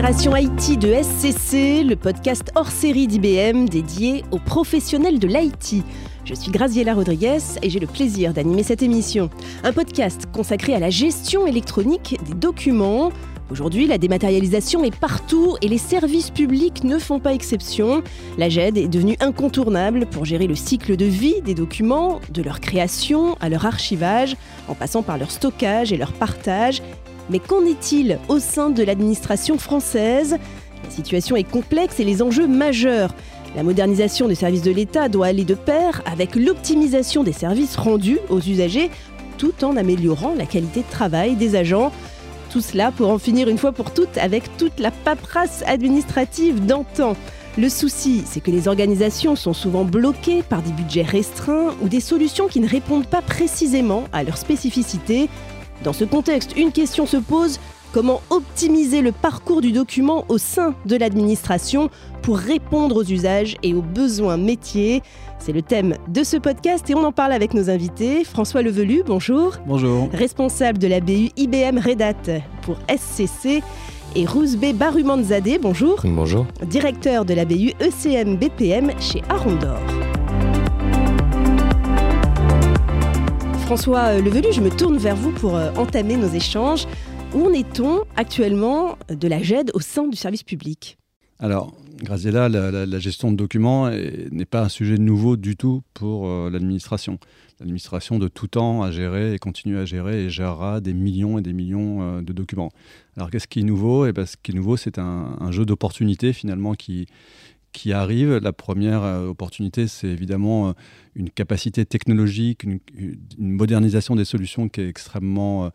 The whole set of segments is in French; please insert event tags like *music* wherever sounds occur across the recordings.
Génération IT de SCC, le podcast hors série d'IBM dédié aux professionnels de l'IT. Je suis Graziella Rodriguez et j'ai le plaisir d'animer cette émission. Un podcast consacré à la gestion électronique des documents. Aujourd'hui, la dématérialisation est partout et les services publics ne font pas exception. La GED est devenue incontournable pour gérer le cycle de vie des documents, de leur création à leur archivage, en passant par leur stockage et leur partage. Mais qu'en est-il au sein de l'administration française? La situation est complexe et les enjeux majeurs. La modernisation des services de l'État doit aller de pair avec l'optimisation des services rendus aux usagers tout en améliorant la qualité de travail des agents. Tout cela pour en finir une fois pour toutes avec toute la paperasse administrative d'antan. Le souci, c'est que les organisations sont souvent bloquées par des budgets restreints ou des solutions qui ne répondent pas précisément à leurs spécificités. Dans ce contexte, une question se pose, Comment optimiser le parcours du document au sein de l'administration pour répondre aux usages et aux besoins métiers? C'est le thème de ce podcast et on en parle avec nos invités. François Levelu, bonjour. Bonjour. Responsable de la BU IBM Redat pour SCC. Et Rouzbé Barumanzadeh, bonjour. Bonjour. Directeur de la BU ECM BPM chez Arondor. François Levelu, je me tourne vers vous pour euh, entamer nos échanges. Où en est-on actuellement de la GED au sein du service public? Alors, Graziella, la, gestion de documents n'est pas un sujet nouveau du tout pour euh, l'administration. L'administration de tout temps a géré et continue à gérer et gérera des millions et des millions euh, de documents. Alors qu'est-ce qui est nouveau? Et eh ben, Ce qui est nouveau, c'est un, jeu d'opportunités finalement qui, qui arrive. La première euh, opportunité, c'est évidemment une capacité technologique, une, modernisation des solutions qui est extrêmement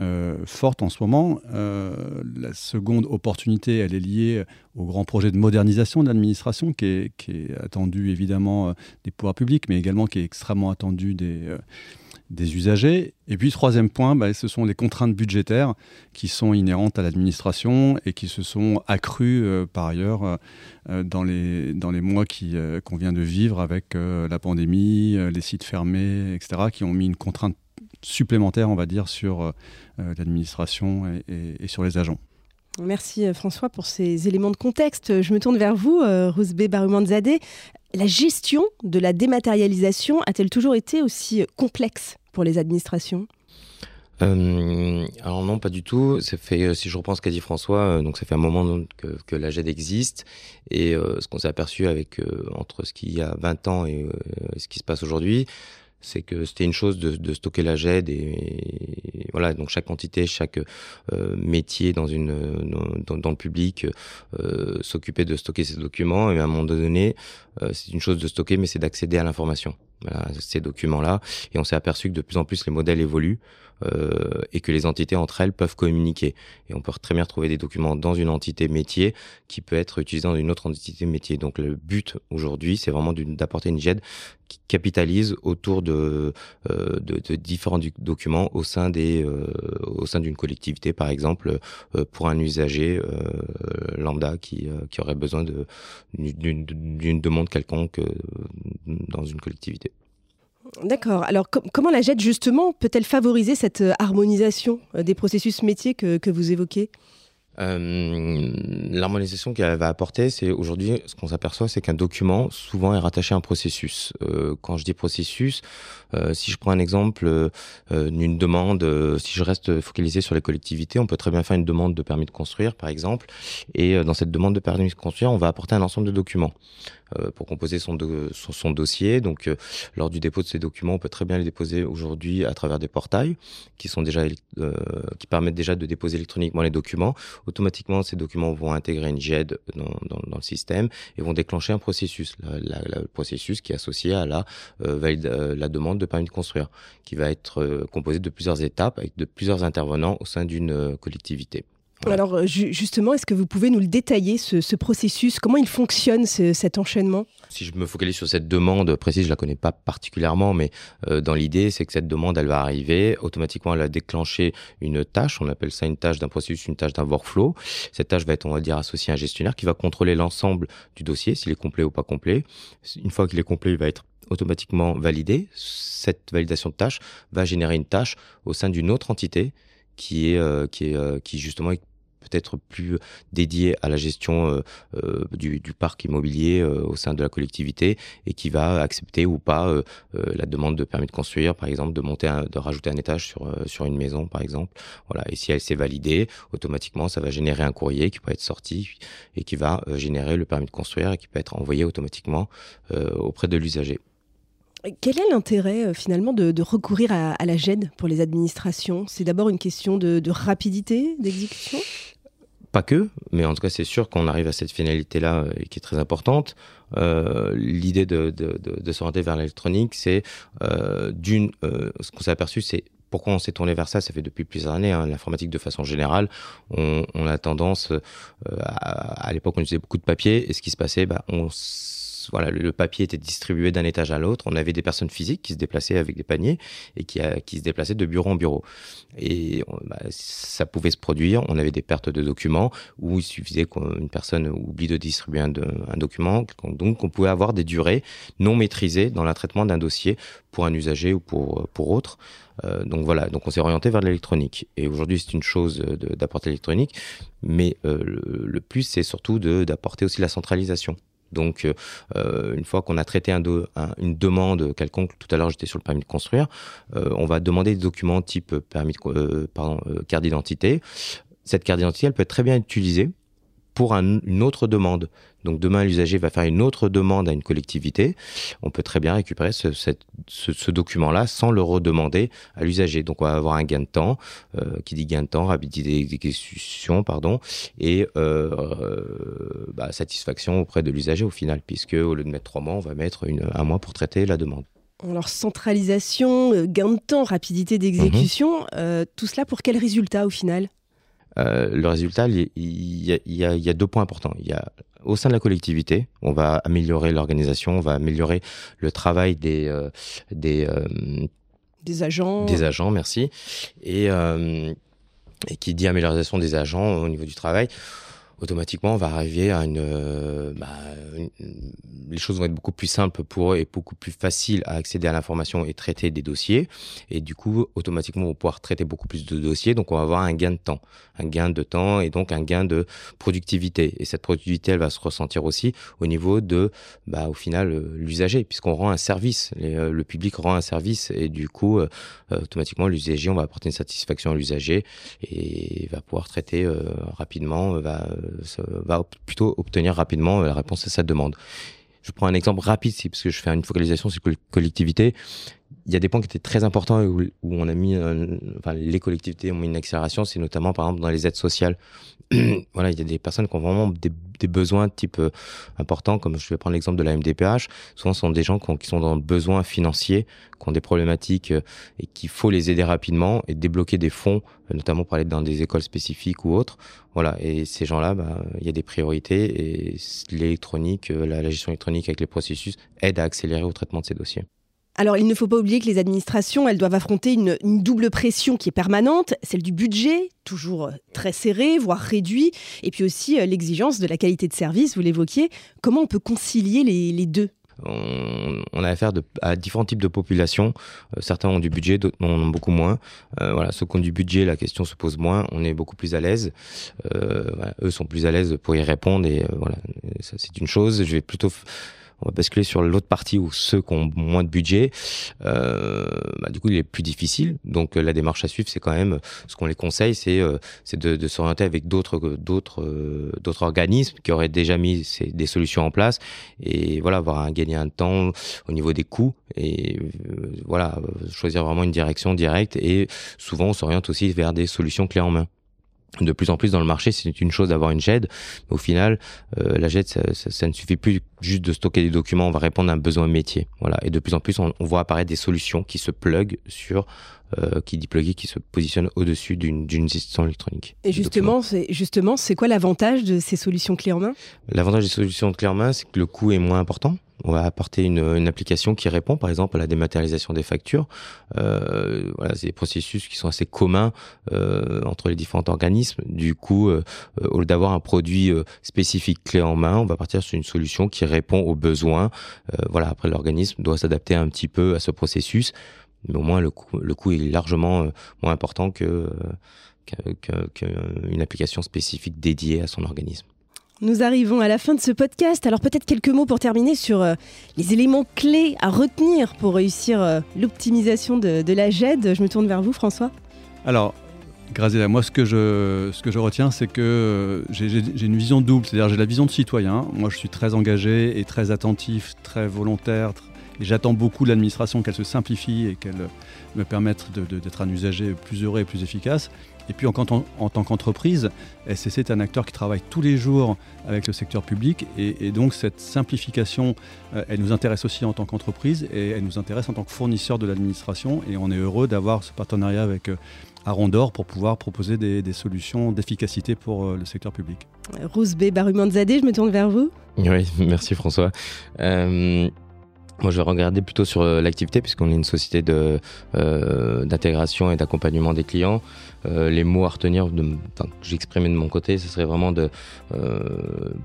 euh, forte en ce moment. Euh, la seconde opportunité, elle est liée au grand projet de modernisation de l'administration qui est, qui est, attendu évidemment euh, des pouvoirs publics, mais également qui est extrêmement attendu des, euh, des usagers. Et puis, troisième point, bah, ce sont les contraintes budgétaires qui sont inhérentes à l'administration et qui se sont accrues euh, par ailleurs dans, les, dans les mois qu'on vient de vivre avec la pandémie, les sites fermés, etc., qui ont mis une contrainte supplémentaire, on va dire, sur euh, l'administration et, sur les agents. Merci euh, François pour ces éléments de contexte. Je me tourne vers vous, euh, Rouzbé Barumanzadeh. La gestion de la dématérialisation a-t-elle toujours été aussi complexe pour les administrations? Euh, alors non, pas du tout. Ça fait, si je reprends ce qu'a dit François, donc ça fait un moment que, que la GED existe et euh, ce qu'on s'est aperçu avec euh, entre ce qu'il y a 20 ans et ce qui se passe aujourd'hui, c'est que c'était une chose de, de, stocker la GED et, voilà donc chaque entité, chaque euh, métier dans une dans, dans le public euh, s'occupait de stocker ces documents et à un moment donné euh, c'est une chose de stocker mais c'est d'accéder à l'information. Voilà, ces documents là et on s'est aperçu que de plus en plus les modèles évoluent euh, et que les entités entre elles peuvent communiquer. Et on peut très bien retrouver des documents dans une entité métier qui peut être utilisé dans une autre entité métier. Donc le but aujourd'hui, c'est vraiment d'apporter une GED qui capitalise autour de, euh, de, de, différents documents au sein des euh, au sein d'une collectivité par exemple euh, pour un usager euh, lambda qui, euh, qui aurait besoin d'une demande quelconque dans une collectivité. D'accord. Alors, com comment la JET, justement, peut-elle favoriser cette euh, harmonisation euh, des processus métiers que vous évoquez? Euh, L'harmonisation qu'elle va apporter, c'est aujourd'hui, ce qu'on s'aperçoit, c'est qu'un document souvent est rattaché à un processus. Euh, quand je dis processus, euh, si je prends un exemple euh, d'une demande, euh, si je reste focalisé sur les collectivités, on peut très bien faire une demande de permis de construire, par exemple, et dans cette demande de permis de construire, on va apporter un ensemble de documents pour composer son, son, son, dossier. Donc, euh, lors du dépôt de ces documents, on peut très bien les déposer aujourd'hui à travers des portails qui sont déjà euh, qui permettent déjà de déposer électroniquement les documents. Automatiquement, ces documents vont intégrer une GED dans, le système et vont déclencher un processus, le processus qui est associé à la euh, valide, la demande de permis de construire, qui va être composé de plusieurs étapes avec de plusieurs intervenants au sein d'une collectivité. Alors euh, justement, est-ce que vous pouvez nous le détailler, ce, ce processus? Comment il fonctionne, ce, cet enchaînement? Si je me focalise sur cette demande précise, je la connais pas particulièrement, mais euh, dans l'idée, c'est que cette demande, elle va arriver, automatiquement, elle va déclencher une tâche, on appelle ça une tâche d'un processus, une tâche d'un workflow. Cette tâche va être, on va dire, associée à un gestionnaire qui va contrôler l'ensemble du dossier, s'il est complet ou pas complet. Une fois qu'il est complet, il va être automatiquement validé. Cette validation de tâche va générer une tâche au sein d'une autre entité qui est, euh, qui est, euh, qui justement est peut-être plus dédié à la gestion du, du, parc immobilier au sein de la collectivité et qui va accepter ou pas la demande de permis de construire, par exemple, de monter, de rajouter un étage sur sur une maison, par exemple. Voilà. Et si elle s'est validée, automatiquement, ça va générer un courrier qui peut être sorti et qui va générer le permis de construire et qui peut être envoyé automatiquement auprès de l'usager. Quel est l'intérêt euh, finalement de, recourir à, la GED pour les administrations? C'est d'abord une question de, rapidité d'exécution? Pas que, mais en tout cas, c'est sûr qu'on arrive à cette finalité-là euh, qui est très importante. Euh, l'idée de, de, s'orienter vers l'électronique, c'est d'une, ce qu'on s'est aperçu, c'est pourquoi on s'est tourné vers ça Ça fait depuis plusieurs années. Hein, l'informatique, de façon générale, on, a tendance, à, l'époque, on utilisait beaucoup de papier, et ce qui se passait, bah, on voilà, le papier était distribué d'un étage à l'autre. On avait des personnes physiques qui se déplaçaient avec des paniers et qui, qui se déplaçaient de bureau en bureau. Et bah, ça pouvait se produire. On avait des pertes de documents où il suffisait qu'une personne oublie de distribuer un, document. Donc, on pouvait avoir des durées non maîtrisées dans le traitement d'un dossier pour un usager ou pour, pour autre. Euh, donc voilà, donc on s'est orienté vers l'électronique. Et aujourd'hui, c'est une chose d'apporter l'électronique, mais euh, le, le, plus, c'est surtout d'apporter aussi la centralisation. Donc, euh, euh, une fois qu'on a traité un une demande quelconque, tout à l'heure j'étais sur le permis de construire, euh, on va demander des documents type carte d'identité. Cette carte d'identité, elle peut être très bien utilisée pour une autre demande. Donc demain, l'usager va faire une autre demande à une collectivité. On peut très bien récupérer ce, ce, document-là sans le redemander à l'usager. Donc on va avoir un gain de temps, euh, qui dit gain de temps, rapidité d'exécution, pardon, et euh, bah, satisfaction auprès de l'usager au final, puisque au lieu de mettre trois mois, on va mettre une, un mois pour traiter la demande. Alors centralisation, euh, gain de temps, rapidité d'exécution, mhm. tout cela pour quel résultat au final? Euh, le résultat, il y, a, deux points importants. Il y a au sein de la collectivité, on va améliorer l'organisation, on va améliorer le travail des euh, des euh, des agents. Des agents, merci. Et, et qui dit amélioration des agents au niveau du travail, automatiquement, on va arriver à euh, bah, une, Les choses vont être beaucoup plus simples pour eux et beaucoup plus faciles à accéder à l'information et traiter des dossiers. Et du coup, automatiquement, on va pouvoir traiter beaucoup plus de dossiers. Donc, on va avoir un gain de temps. Un gain de temps et donc un gain de productivité. Et cette productivité, elle va se ressentir aussi au niveau de, bah, au final, euh, l'usager, puisqu'on rend un service. Euh, le public rend un service. Et du coup, automatiquement, l'usager, on va apporter une satisfaction à l'usager et va pouvoir traiter rapidement, va plutôt obtenir rapidement la réponse à sa demande. Je prends un exemple rapide, parce que je fais une focalisation sur collectivité il y a des points qui étaient très importants où, où on a mis, euh, enfin, les collectivités ont mis une accélération, c'est notamment par exemple dans les aides sociales. *clears throat* voilà, il y a des personnes qui ont vraiment des, des besoins type euh, importants, comme je vais prendre l'exemple de la MDPH. Souvent, ce sont des gens qui, qui, sont dans le besoin financier, qui ont des problématiques euh, et qu'il faut les aider rapidement et débloquer des fonds, notamment pour aller dans des écoles spécifiques ou autres. Voilà, et ces gens-là, bah, il y a des priorités et l'électronique, la, la gestion électronique avec les processus aide à accélérer au traitement de ces dossiers. Alors, il ne faut pas oublier que les administrations, elles doivent affronter une, double pression qui est permanente, celle du budget, toujours très serré, voire réduit, et puis aussi euh, l'exigence de la qualité de service, vous l'évoquiez. Comment on peut concilier les, deux? On, a affaire à différents types de populations. Euh, certains ont du budget, d'autres en ont beaucoup moins. Euh, voilà, ceux qui ont du budget, la question se pose moins. On est beaucoup plus à l'aise. eux sont plus à l'aise pour y répondre et voilà, ça c'est une chose. Je vais plutôt on va basculer sur l'autre partie où ceux qui ont moins de budget, euh, bah, du coup, il est plus difficile. Donc, euh, la démarche à suivre, c'est quand même, ce qu'on les conseille, c'est euh, de, de s'orienter avec euh, d'autres organismes qui auraient déjà mis des solutions en place et voilà, avoir un gagner un temps au niveau des coûts et voilà, choisir vraiment une direction directe et souvent on s'oriente aussi vers des solutions clés en main de plus en plus dans le marché, c'est une chose d'avoir une GED, mais au final, euh, la GED, ça, ne suffit plus juste de stocker des documents, on va répondre à un besoin métier. Voilà. Et de plus en plus, on, voit apparaître des solutions qui se pluguent sur, euh, qui dit plugger, qui se positionnent au-dessus d'une système électronique. Et justement, c'est justement, c'est quoi l'avantage de ces solutions clés en main? L'avantage des solutions clés en main, c'est que le coût est moins important on va apporter une, une, application qui répond, par exemple, à la dématérialisation des factures. Euh, voilà, c'est des processus qui sont assez communs euh, entre les différents organismes. Du coup, euh, au lieu d'avoir un produit euh, spécifique clé en main, on va partir sur une solution qui répond aux besoins. Euh, voilà, après l'organisme doit s'adapter un petit peu à ce processus, mais au moins le coût, le coût est largement moins important que qu'une application spécifique dédiée à son organisme. Nous arrivons à la fin de ce podcast. Alors peut-être quelques mots pour terminer sur euh, les éléments clés à retenir pour réussir euh, l'optimisation de, la GED. Je me tourne vers vous, François. Alors, Graziella, moi ce que je, ce que je retiens, c'est que euh, j'ai une vision double. C'est-à-dire j'ai la vision de citoyen. Moi je suis très engagé et très attentif, très volontaire. Et j'attends beaucoup de l'administration qu'elle se simplifie et qu'elle me permette d'être un usager plus heureux et plus efficace. Et puis en, en, tant qu'entreprise, SCC est un acteur qui travaille tous les jours avec le secteur public et, donc cette simplification, euh, elle nous intéresse aussi en tant qu'entreprise et elle nous intéresse en tant que fournisseur de l'administration et on est heureux d'avoir ce partenariat avec euh, Arondor pour pouvoir proposer des, solutions d'efficacité pour euh, le secteur public. Rouzbé Barumanzadeh, je me tourne vers vous. Oui, *laughs* merci François. Moi, je vais regarder plutôt sur euh, l'activité, puisqu'on est une société euh, d'intégration et d'accompagnement des clients. Euh, les mots à retenir, que j'exprimais de mon côté, ce serait vraiment de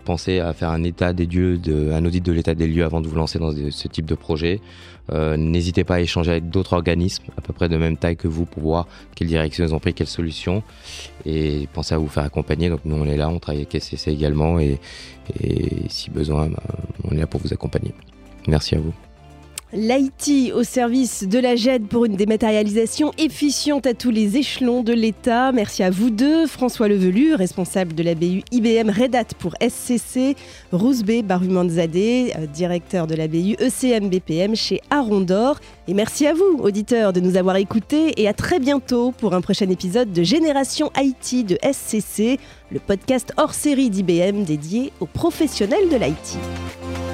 penser à faire un état des lieux, un audit de l'état des lieux avant de vous lancer dans ce type de projet. n'hésitez pas à échanger avec d'autres organismes à peu près de même taille que vous pour voir quelle direction ils ont pris, quelles solutions. Et pensez à vous faire accompagner. Donc nous, on est là, on travaille avec SCC également. Et, si besoin, bah, on est là pour vous accompagner. Merci à vous. L'IT au service de la GED pour une dématérialisation efficiente à tous les échelons de l'État. Merci à vous deux, François Levelu, responsable de la BU IBM Red Hat pour SCC, Rouzbé Barumanzadeh, euh, directeur de la BU ECM BPM chez Arondor. Et merci à vous, auditeurs, de nous avoir écoutés et à très bientôt pour un prochain épisode de Génération IT de SCC, le podcast hors série d'IBM dédié aux professionnels de l'IT.